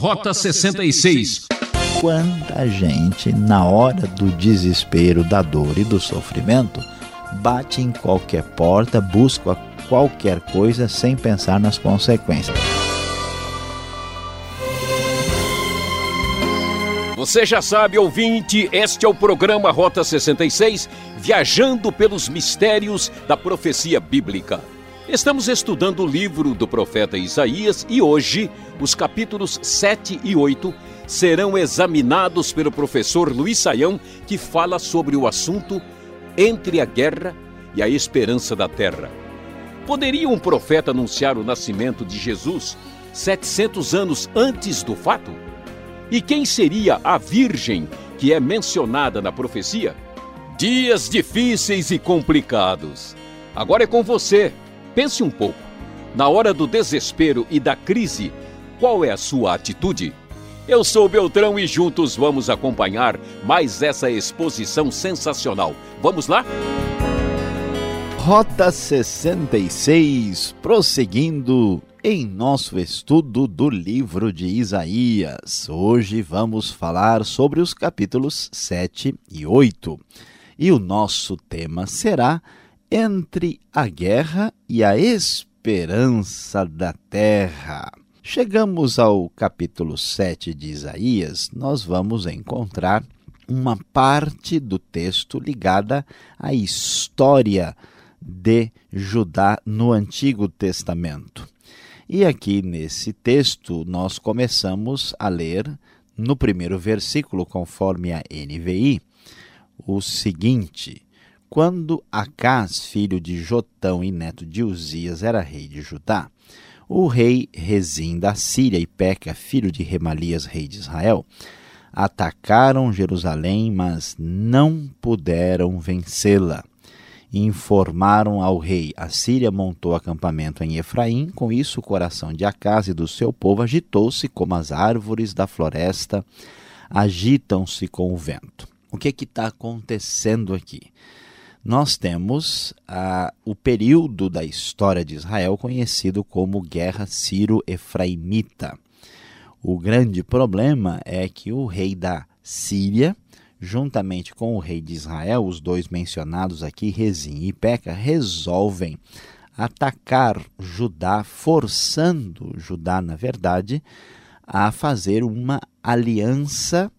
Rota 66. Quanta gente, na hora do desespero, da dor e do sofrimento, bate em qualquer porta, busca qualquer coisa sem pensar nas consequências. Você já sabe, ouvinte, este é o programa Rota 66, viajando pelos mistérios da profecia bíblica. Estamos estudando o livro do profeta Isaías e hoje os capítulos 7 e 8 serão examinados pelo professor Luiz Saião, que fala sobre o assunto entre a guerra e a esperança da terra. Poderia um profeta anunciar o nascimento de Jesus 700 anos antes do fato? E quem seria a virgem que é mencionada na profecia? Dias difíceis e complicados. Agora é com você. Pense um pouco. Na hora do desespero e da crise, qual é a sua atitude? Eu sou Beltrão e juntos vamos acompanhar mais essa exposição sensacional. Vamos lá? Rota 66, prosseguindo em nosso estudo do livro de Isaías. Hoje vamos falar sobre os capítulos 7 e 8. E o nosso tema será entre a guerra e a esperança da terra. Chegamos ao capítulo 7 de Isaías, nós vamos encontrar uma parte do texto ligada à história de Judá no Antigo Testamento. E aqui nesse texto nós começamos a ler no primeiro versículo, conforme a NVI, o seguinte: quando Acás, filho de Jotão e neto de Uzias, era rei de Judá, o rei Rezim da Síria e Peca, filho de Remalias, rei de Israel, atacaram Jerusalém, mas não puderam vencê-la. Informaram ao rei: a Síria montou acampamento em Efraim, com isso o coração de Acás e do seu povo agitou-se como as árvores da floresta agitam-se com o vento. O que está acontecendo aqui? Nós temos ah, o período da história de Israel conhecido como Guerra Ciro-Efraimita. O grande problema é que o rei da Síria, juntamente com o rei de Israel, os dois mencionados aqui, Rezim e Peca, resolvem atacar Judá, forçando Judá, na verdade, a fazer uma aliança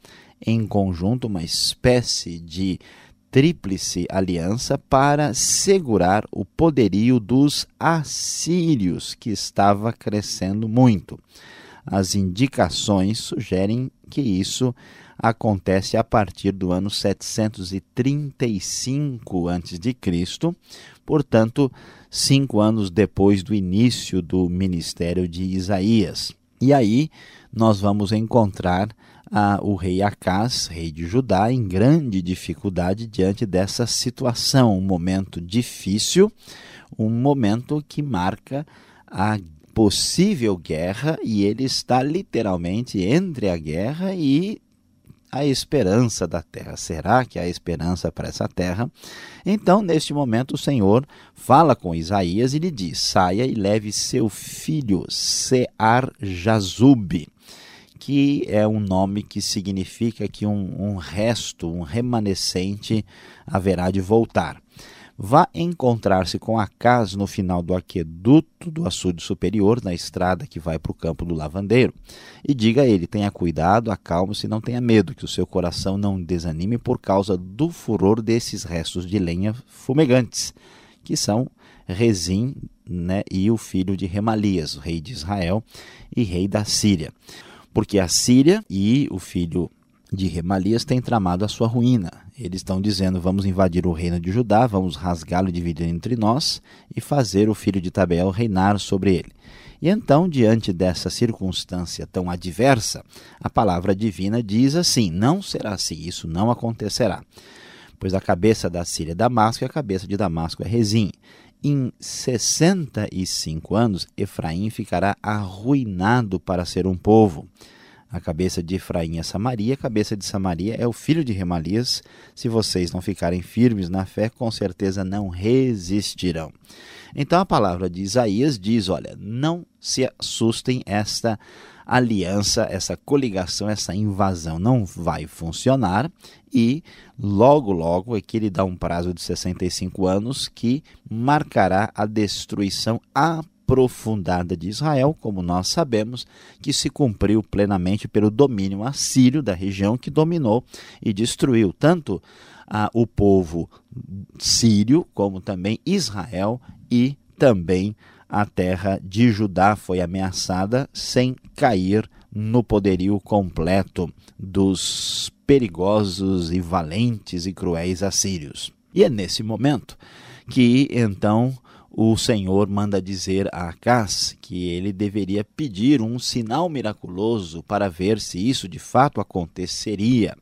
em conjunto, uma espécie de tríplice aliança para segurar o poderio dos assírios, que estava crescendo muito. As indicações sugerem que isso acontece a partir do ano 735 a.C., portanto, cinco anos depois do início do ministério de Isaías. E aí nós vamos encontrar o rei Acás, rei de Judá, em grande dificuldade diante dessa situação, um momento difícil, um momento que marca a possível guerra e ele está literalmente entre a guerra e a esperança da terra. Será que há esperança para essa terra? Então, neste momento, o Senhor fala com Isaías e lhe diz: saia e leve seu filho Sear Jazub que é um nome que significa que um, um resto, um remanescente haverá de voltar. Vá encontrar-se com Acas no final do aqueduto do açude superior, na estrada que vai para o campo do lavandeiro, e diga a ele: tenha cuidado, acalme-se, não tenha medo, que o seu coração não desanime por causa do furor desses restos de lenha fumegantes, que são Rezim né, e o filho de Remalias, rei de Israel e rei da Síria porque a Síria e o filho de Remalias têm tramado a sua ruína. Eles estão dizendo: vamos invadir o reino de Judá, vamos rasgá-lo e dividir entre nós e fazer o filho de Tabeel reinar sobre ele. E então, diante dessa circunstância tão adversa, a palavra divina diz assim: não será assim, isso não acontecerá. Pois a cabeça da Síria é Damasco e a cabeça de Damasco é Rezim. Em 65 anos, Efraim ficará arruinado para ser um povo. A cabeça de Efraim é Samaria, a cabeça de Samaria é o filho de Remalias. Se vocês não ficarem firmes na fé, com certeza não resistirão. Então a palavra de Isaías diz: olha, não se assustem, esta aliança, essa coligação, essa invasão não vai funcionar e logo, logo, aqui ele dá um prazo de 65 anos que marcará a destruição aprofundada de Israel, como nós sabemos, que se cumpriu plenamente pelo domínio assírio da região que dominou e destruiu tanto ah, o povo sírio como também Israel e também a terra de Judá foi ameaçada sem cair no poderio completo dos perigosos e valentes e cruéis assírios. E é nesse momento que então o Senhor manda dizer a Acás que ele deveria pedir um sinal miraculoso para ver se isso de fato aconteceria.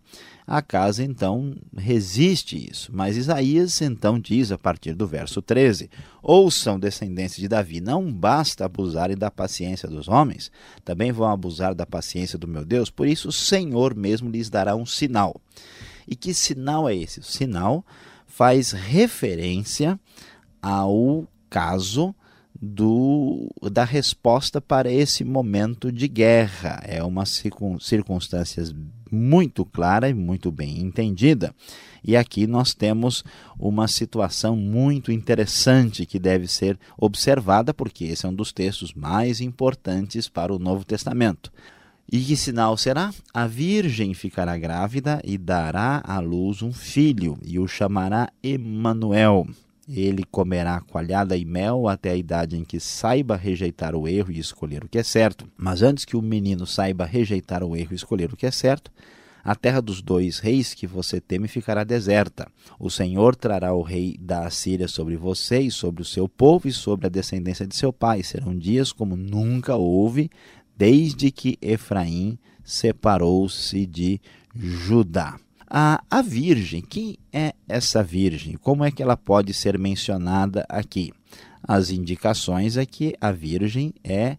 A casa então resiste isso, mas Isaías então diz a partir do verso 13: Ouçam descendentes de Davi, não basta abusarem da paciência dos homens, também vão abusar da paciência do meu Deus, por isso o Senhor mesmo lhes dará um sinal. E que sinal é esse? O sinal faz referência ao caso do, da resposta para esse momento de guerra. É uma circunstância muito clara e muito bem entendida. E aqui nós temos uma situação muito interessante que deve ser observada, porque esse é um dos textos mais importantes para o Novo Testamento. E que sinal será? A virgem ficará grávida e dará à luz um filho, e o chamará Emanuel. Ele comerá coalhada e mel até a idade em que saiba rejeitar o erro e escolher o que é certo. Mas antes que o menino saiba rejeitar o erro e escolher o que é certo, a terra dos dois reis que você teme ficará deserta. O Senhor trará o rei da Assíria sobre você e sobre o seu povo e sobre a descendência de seu pai. Serão dias como nunca houve, desde que Efraim separou-se de Judá. A, a Virgem, quem é essa Virgem? Como é que ela pode ser mencionada aqui? As indicações é que a Virgem é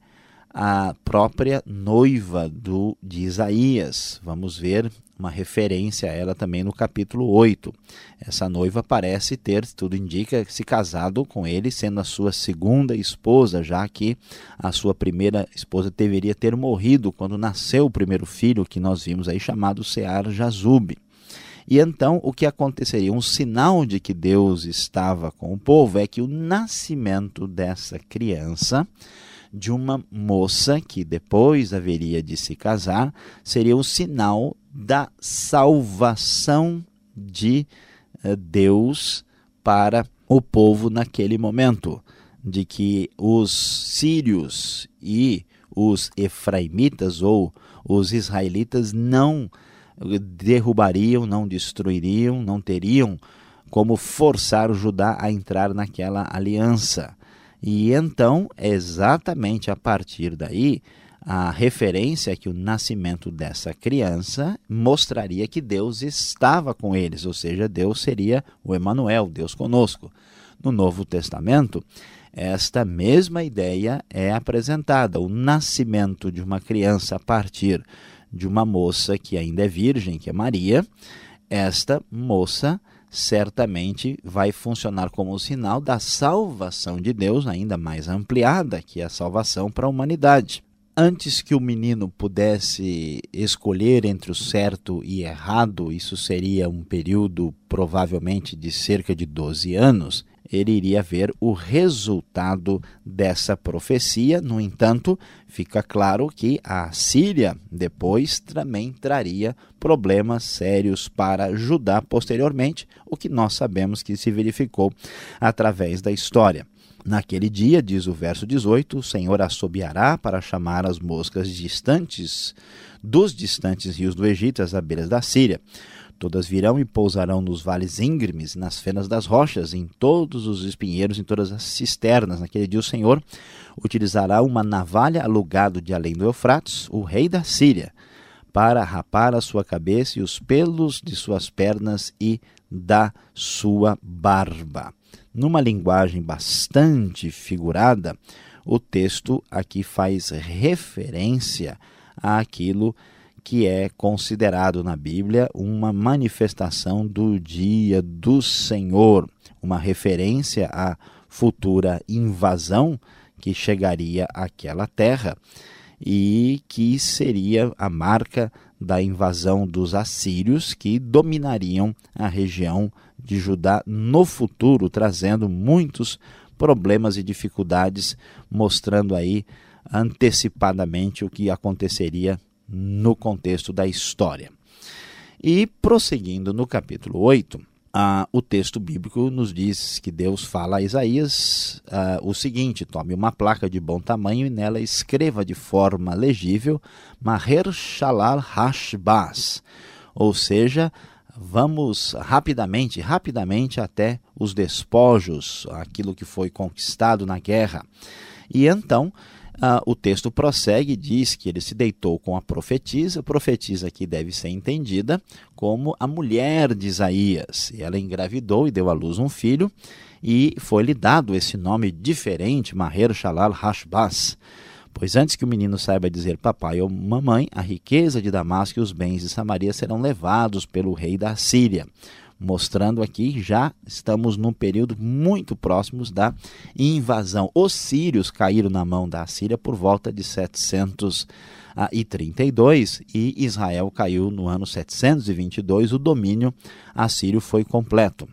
a própria noiva do, de Isaías. Vamos ver uma referência a ela também no capítulo 8. Essa noiva parece ter, tudo indica, se casado com ele, sendo a sua segunda esposa, já que a sua primeira esposa deveria ter morrido quando nasceu o primeiro filho que nós vimos aí, chamado Sear Jazub. E então o que aconteceria? Um sinal de que Deus estava com o povo é que o nascimento dessa criança, de uma moça que depois haveria de se casar, seria o sinal da salvação de uh, Deus para o povo naquele momento, de que os sírios e os efraimitas ou os israelitas não derrubariam, não destruiriam, não teriam como forçar o Judá a entrar naquela aliança. E então, exatamente a partir daí, a referência é que o nascimento dessa criança mostraria que Deus estava com eles, ou seja, Deus seria o Emanuel, Deus conosco. No Novo Testamento, esta mesma ideia é apresentada, o nascimento de uma criança a partir de uma moça que ainda é virgem, que é Maria, esta moça certamente vai funcionar como um sinal da salvação de Deus, ainda mais ampliada, que a salvação para a humanidade. Antes que o menino pudesse escolher entre o certo e errado, isso seria um período provavelmente de cerca de 12 anos, ele iria ver o resultado dessa profecia. No entanto, fica claro que a Síria depois também traria problemas sérios para Judá posteriormente, o que nós sabemos que se verificou através da história. Naquele dia, diz o verso 18, o Senhor assobiará para chamar as moscas distantes dos distantes rios do Egito às abelhas da Síria. Todas virão e pousarão nos vales íngremes, nas fenas das rochas, em todos os espinheiros, em todas as cisternas. Naquele dia o Senhor utilizará uma navalha alugado de além do Eufrates, o rei da Síria, para rapar a sua cabeça e os pelos de suas pernas e da sua barba. Numa linguagem bastante figurada, o texto aqui faz referência àquilo que que é considerado na Bíblia uma manifestação do dia do Senhor, uma referência à futura invasão que chegaria àquela terra. e que seria a marca da invasão dos assírios que dominariam a região de Judá no futuro, trazendo muitos problemas e dificuldades, mostrando aí antecipadamente o que aconteceria no contexto da história. E prosseguindo no capítulo 8, ah, o texto bíblico nos diz que Deus fala a Isaías ah, o seguinte: tome uma placa de bom tamanho e nela escreva de forma legível Maher Shalal Hashbaz, ou seja, vamos rapidamente, rapidamente até os despojos, aquilo que foi conquistado na guerra. E então ah, o texto prossegue e diz que ele se deitou com a profetisa. A profetisa aqui deve ser entendida como a mulher de Isaías. Ela engravidou e deu à luz um filho, e foi-lhe dado esse nome diferente, Maher Shalal Hashbaz. Pois antes que o menino saiba dizer papai ou mamãe, a riqueza de Damasco e os bens de Samaria serão levados pelo rei da Síria mostrando aqui já estamos num período muito próximos da invasão. Os sírios caíram na mão da Síria por volta de 732 e Israel caiu no ano 722, o domínio assírio foi completo.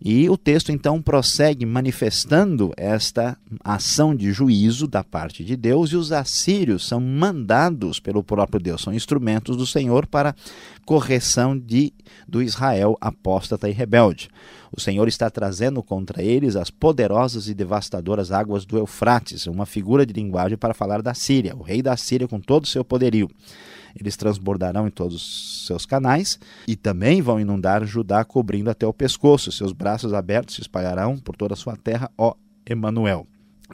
E o texto então prossegue manifestando esta ação de juízo da parte de Deus, e os assírios são mandados pelo próprio Deus, são instrumentos do Senhor para correção de, do Israel apóstata e rebelde. O Senhor está trazendo contra eles as poderosas e devastadoras águas do Eufrates, uma figura de linguagem para falar da Síria, o rei da Síria com todo o seu poderio. Eles transbordarão em todos os seus canais e também vão inundar Judá, cobrindo até o pescoço. Seus braços abertos se espalharão por toda a sua terra, ó Emanuel.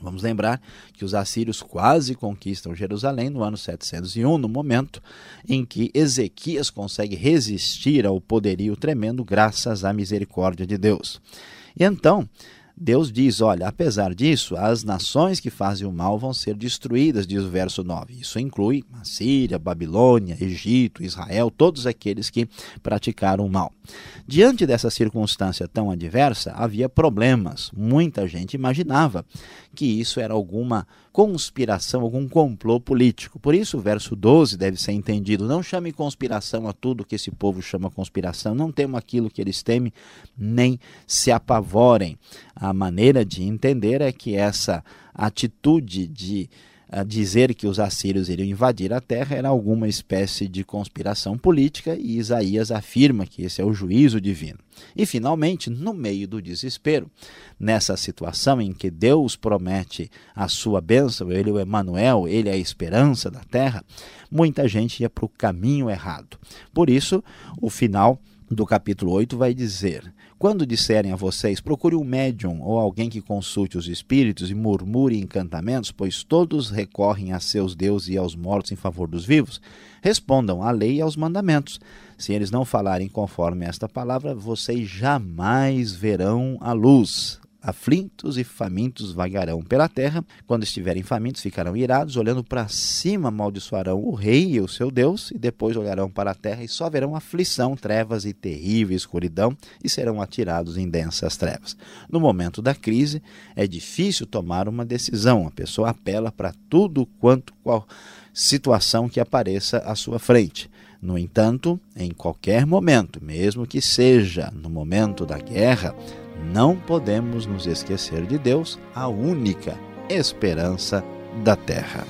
Vamos lembrar que os assírios quase conquistam Jerusalém no ano 701, no momento em que Ezequias consegue resistir ao poderio tremendo graças à misericórdia de Deus. E então, Deus diz: olha, apesar disso, as nações que fazem o mal vão ser destruídas, diz o verso 9. Isso inclui a Síria, Babilônia, Egito, Israel, todos aqueles que praticaram o mal. Diante dessa circunstância tão adversa, havia problemas. Muita gente imaginava que isso era alguma conspiração, algum complô político. Por isso, o verso 12 deve ser entendido. Não chame conspiração a tudo que esse povo chama conspiração. Não temam aquilo que eles temem, nem se apavorem. A maneira de entender é que essa atitude de dizer que os assírios iriam invadir a terra era alguma espécie de conspiração política e Isaías afirma que esse é o juízo divino. E finalmente, no meio do desespero, nessa situação em que Deus promete a sua bênção, ele é o Emanuel, ele é a esperança da terra, muita gente ia para o caminho errado. Por isso, o final do capítulo 8 vai dizer: quando disserem a vocês, procure um médium ou alguém que consulte os espíritos e murmure encantamentos, pois todos recorrem a seus deuses e aos mortos em favor dos vivos, respondam à lei e aos mandamentos. Se eles não falarem conforme esta palavra, vocês jamais verão a luz. Aflitos e famintos vagarão pela terra. Quando estiverem famintos, ficarão irados, olhando para cima, amaldiçoarão o rei e o seu Deus, e depois olharão para a terra e só verão aflição, trevas e terrível escuridão, e serão atirados em densas trevas. No momento da crise, é difícil tomar uma decisão. A pessoa apela para tudo quanto qual situação que apareça à sua frente. No entanto, em qualquer momento, mesmo que seja no momento da guerra, não podemos nos esquecer de Deus, a única esperança da terra.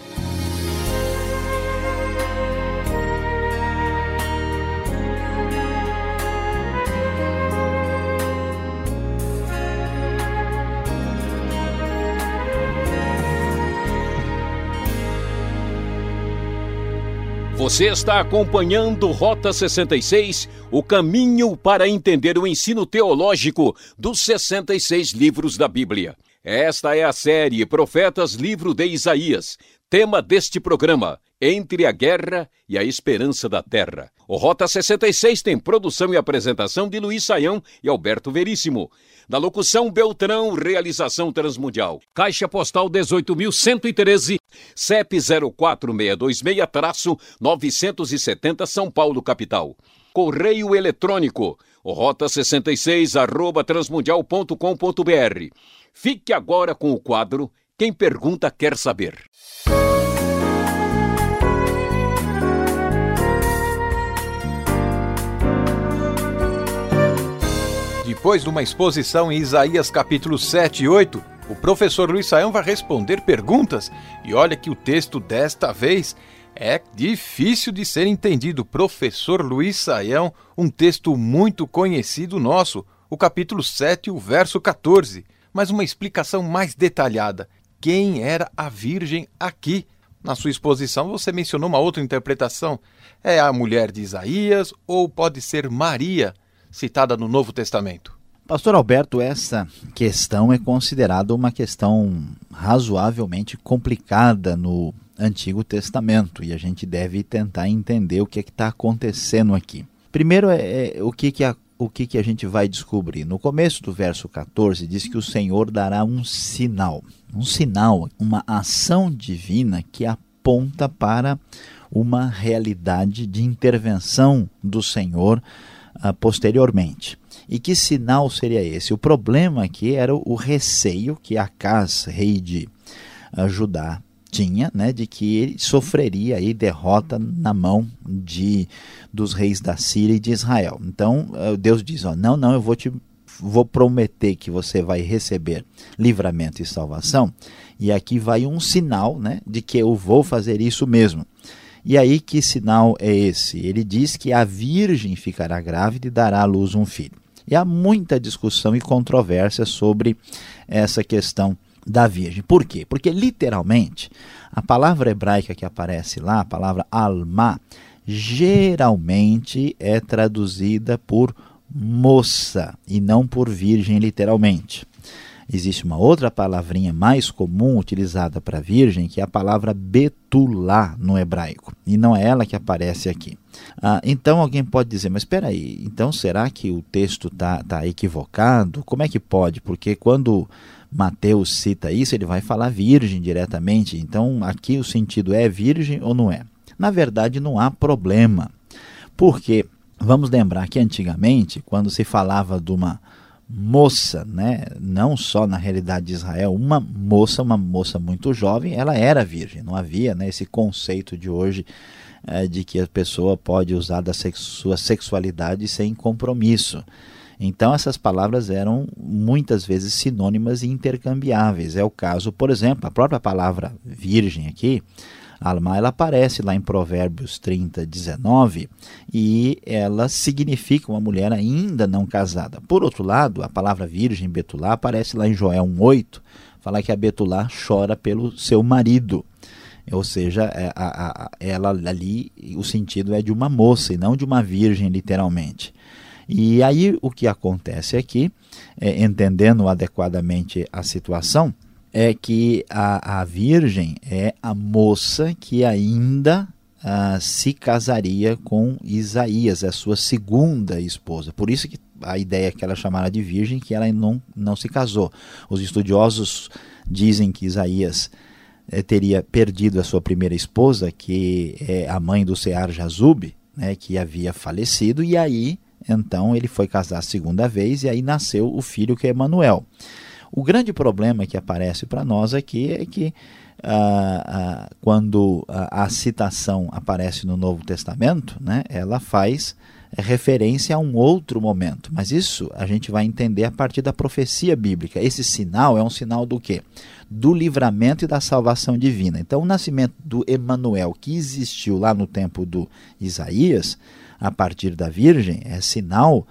Você está acompanhando Rota 66, o caminho para entender o ensino teológico dos 66 livros da Bíblia. Esta é a série Profetas Livro de Isaías, tema deste programa, Entre a Guerra e a Esperança da Terra. O Rota 66 tem produção e apresentação de Luiz Saião e Alberto Veríssimo. Da locução Beltrão, realização Transmundial. Caixa Postal 18.113, CEP 04626-970 São Paulo, capital. Correio eletrônico, rota 66 arroba transmundial.com.br. Fique agora com o quadro Quem Pergunta Quer Saber. Depois de uma exposição em Isaías capítulo 7 e 8, o professor Luiz Saião vai responder perguntas. E olha que o texto desta vez é difícil de ser entendido. Professor Luiz Saião, um texto muito conhecido nosso, o capítulo 7 e o verso 14. Mas uma explicação mais detalhada. Quem era a Virgem aqui? Na sua exposição você mencionou uma outra interpretação. É a mulher de Isaías ou pode ser Maria, citada no Novo Testamento? Pastor Alberto, essa questão é considerada uma questão razoavelmente complicada no Antigo Testamento e a gente deve tentar entender o que é está acontecendo aqui. Primeiro, é, é o, que, que, a, o que, que a gente vai descobrir. No começo do verso 14, diz que o Senhor dará um sinal. Um sinal, uma ação divina que aponta para uma realidade de intervenção do Senhor uh, posteriormente. E que sinal seria esse? O problema aqui era o receio que Acas, rei de uh, Judá, tinha, né, de que ele sofreria aí derrota na mão de dos reis da Síria e de Israel. Então uh, Deus diz, ó, não, não, eu vou te vou prometer que você vai receber livramento e salvação. E aqui vai um sinal, né, de que eu vou fazer isso mesmo. E aí que sinal é esse? Ele diz que a virgem ficará grávida e dará à luz um filho. E há muita discussão e controvérsia sobre essa questão da virgem. Por quê? Porque literalmente a palavra hebraica que aparece lá, a palavra alma, geralmente é traduzida por moça e não por virgem literalmente. Existe uma outra palavrinha mais comum utilizada para virgem, que é a palavra betulá no hebraico, e não é ela que aparece aqui. Ah, então alguém pode dizer, mas espera aí, então será que o texto está tá equivocado? Como é que pode? Porque quando Mateus cita isso, ele vai falar virgem diretamente, então aqui o sentido é virgem ou não é? Na verdade, não há problema, porque vamos lembrar que antigamente, quando se falava de uma moça, né? não só na realidade de Israel, uma moça, uma moça muito jovem, ela era virgem, não havia né, esse conceito de hoje é, de que a pessoa pode usar da sua sexualidade sem compromisso. Então essas palavras eram muitas vezes sinônimas e intercambiáveis. É o caso, por exemplo, a própria palavra virgem aqui, Alma, ela aparece lá em Provérbios 30, 19 e ela significa uma mulher ainda não casada. Por outro lado, a palavra virgem, Betulá, aparece lá em Joel 1,8, fala que a Betulá chora pelo seu marido. Ou seja, é, a, a, ela ali, o sentido é de uma moça e não de uma virgem, literalmente. E aí o que acontece aqui, é, entendendo adequadamente a situação, é que a, a virgem é a moça que ainda uh, se casaria com Isaías, a sua segunda esposa. Por isso que a ideia que ela chamara de virgem, que ela não, não se casou. Os estudiosos dizem que Isaías eh, teria perdido a sua primeira esposa, que é a mãe do Sear Jazub, né, que havia falecido, e aí então ele foi casar a segunda vez e aí nasceu o filho que é Emanuel. O grande problema que aparece para nós aqui é que ah, ah, quando a, a, citação aparece no Novo Testamento, né, ela faz referência a um outro momento. Mas isso a gente vai entender a partir da profecia bíblica. Esse sinal é um sinal do quê? Do livramento e da salvação divina. Então, o nascimento do Emanuel, que existiu lá no tempo do Isaías, a partir da Virgem, é sinal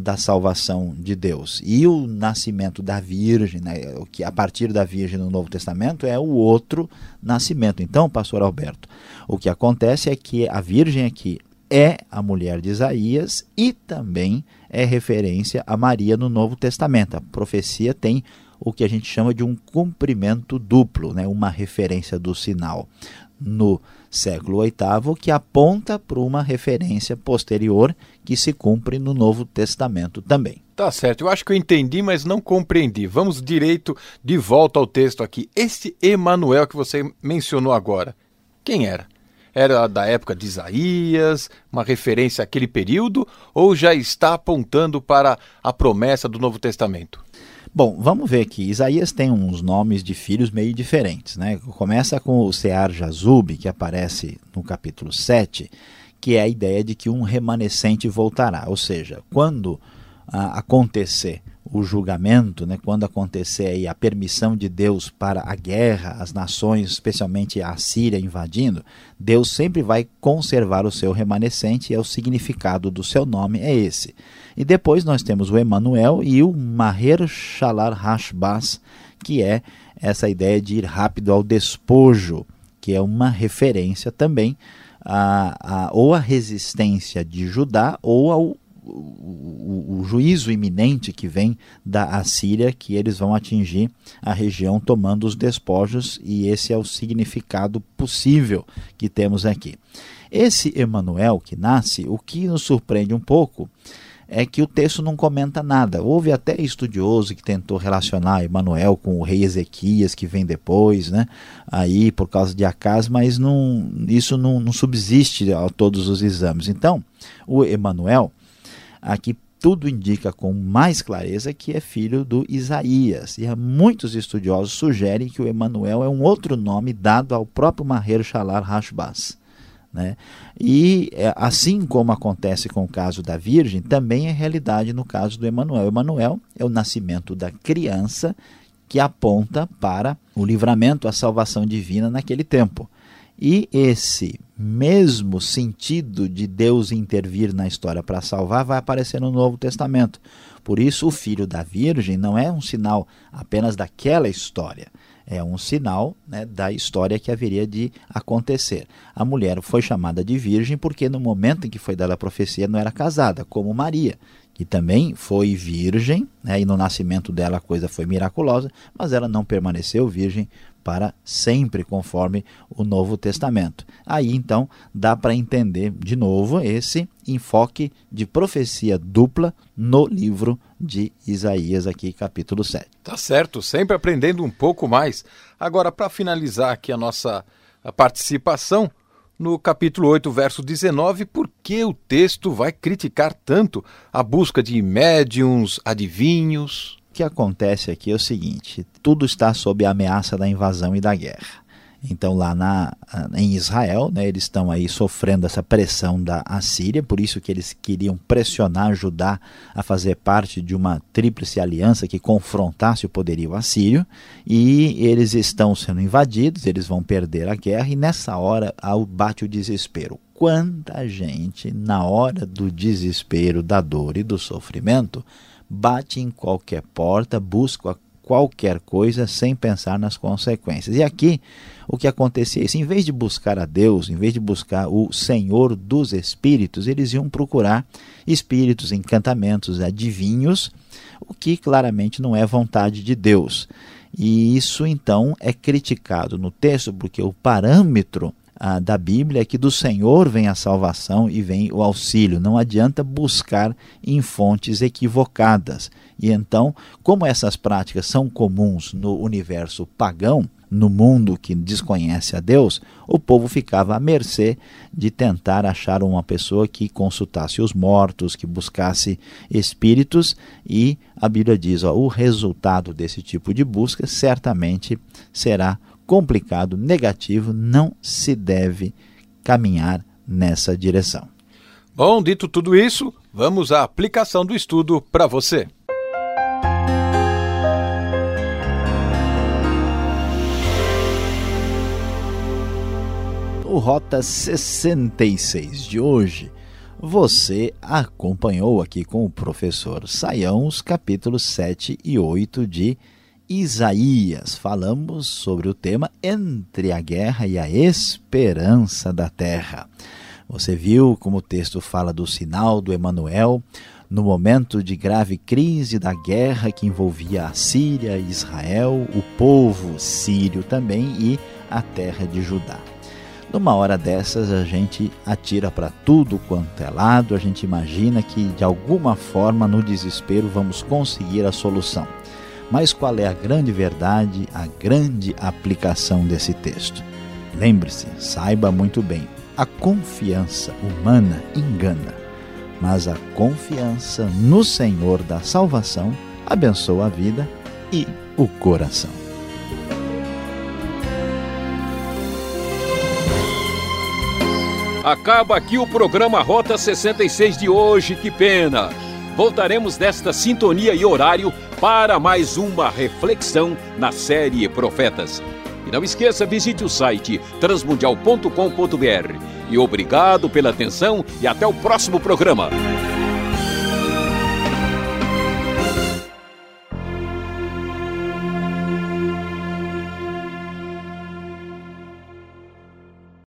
da salvação de Deus. E o nascimento da Virgem, né, o que a partir da Virgem no Novo Testamento é o outro nascimento. Então, pastor Alberto, o que acontece é que a Virgem aqui é a mulher de Isaías e também é referência a Maria no Novo Testamento. A profecia tem o que a gente chama de um cumprimento duplo, né, uma referência do sinal no século VIII, que aponta para uma referência posterior que se cumpre no Novo Testamento também. Tá certo, eu acho que eu entendi, mas não compreendi. Vamos direito de volta ao texto aqui. Esse Emanuel que você mencionou agora, quem era? Era da época de Isaías, uma referência àquele período, ou já está apontando para a promessa do Novo Testamento? Bom, vamos ver aqui. Isaías tem uns nomes de filhos meio diferentes. Né? Começa com o Sear Jazub, que aparece no capítulo 7, que é a ideia de que um remanescente voltará. Ou seja, quando ah, acontecer o julgamento, né, quando acontecer aí a permissão de Deus para a guerra, as nações, especialmente a Síria invadindo, Deus sempre vai conservar o seu remanescente e é o significado do seu nome é esse. E depois nós temos o Emanuel e o Maher Shalar Hashbaz, que é essa ideia de ir rápido ao despojo, que é uma referência também a, a ou a resistência de Judá ou ao o, o, juízo iminente que vem da Assíria, que eles vão atingir a região tomando os despojos, e esse é o significado possível que temos aqui. Esse Emanuel que nasce, o que nos surpreende um pouco é que o texto não comenta nada. Houve até estudioso que tentou relacionar Emanuel com o rei Ezequias que vem depois, né? Aí por causa de Acas, mas não, isso não, não subsiste a todos os exames. Então, o Emanuel Aqui tudo indica com mais clareza que é filho do Isaías. E muitos estudiosos sugerem que o Emanuel é um outro nome dado ao próprio Maher Shalar Hashbaz. Né? E é, assim como acontece com o caso da Virgem, também é realidade no caso do Emanuel. Emanuel é o nascimento da criança que aponta para o livramento, a salvação divina naquele tempo. E esse mesmo sentido de Deus intervir na história para salvar vai aparecer no Novo Testamento. Por isso, o filho da Virgem não é um sinal apenas daquela história, é um sinal né, da história que haveria de acontecer. A mulher foi chamada de virgem porque no momento em que foi dada a profecia não era casada, como Maria, que também foi virgem, né, e no nascimento dela a coisa foi miraculosa, mas ela não permaneceu virgem para sempre, conforme o Novo Testamento. Aí então dá para entender de novo esse enfoque de profecia dupla no livro de Isaías, aqui, capítulo 7. Tá certo, sempre aprendendo um pouco mais. Agora, para finalizar aqui a nossa participação, no capítulo 8, verso 19, por que o texto vai criticar tanto a busca de médiums, adivinhos? Que acontece aqui é o seguinte: tudo está sob a ameaça da invasão e da guerra. Então, lá na, em Israel, né, eles estão aí sofrendo essa pressão da Assíria, por isso que eles queriam pressionar Judá a fazer parte de uma tríplice aliança que confrontasse o poderio assírio, e eles estão sendo invadidos, eles vão perder a guerra, e nessa hora bate o desespero. Quanta gente, na hora do desespero, da dor e do sofrimento, bate em qualquer porta, busca qualquer coisa sem pensar nas consequências. E aqui o que acontecia é isso, em vez de buscar a Deus, em vez de buscar o Senhor dos espíritos, eles iam procurar espíritos, encantamentos, adivinhos, o que claramente não é vontade de Deus. E isso então é criticado no texto porque o parâmetro ah, da Bíblia é que do Senhor vem a salvação e vem o auxílio. Não adianta buscar em fontes equivocadas. E então, como essas práticas são comuns no universo pagão, no mundo que desconhece a Deus, o povo ficava à mercê de tentar achar uma pessoa que consultasse os mortos, que buscasse espíritos, e a Bíblia diz: ó, o resultado desse tipo de busca certamente será complicado, negativo, não se deve caminhar nessa direção. Bom, dito tudo isso, vamos à aplicação do estudo para você. O Rota 66 de hoje, você acompanhou aqui com o professor Saião os capítulos 7 e 8 de Isaías, falamos sobre o tema Entre a Guerra e a Esperança da Terra. Você viu como o texto fala do sinal do Emanuel no momento de grave crise da guerra que envolvia a Síria Israel, o povo sírio também e a terra de Judá. Numa hora dessas, a gente atira para tudo quanto é lado, a gente imagina que de alguma forma, no desespero, vamos conseguir a solução. Mas qual é a grande verdade, a grande aplicação desse texto? Lembre-se, saiba muito bem, a confiança humana engana, mas a confiança no Senhor da salvação abençoa a vida e o coração. Acaba aqui o programa Rota 66 de hoje, que pena! Voltaremos desta sintonia e horário para mais uma reflexão na série Profetas. E não esqueça, visite o site transmundial.com.br. E obrigado pela atenção e até o próximo programa.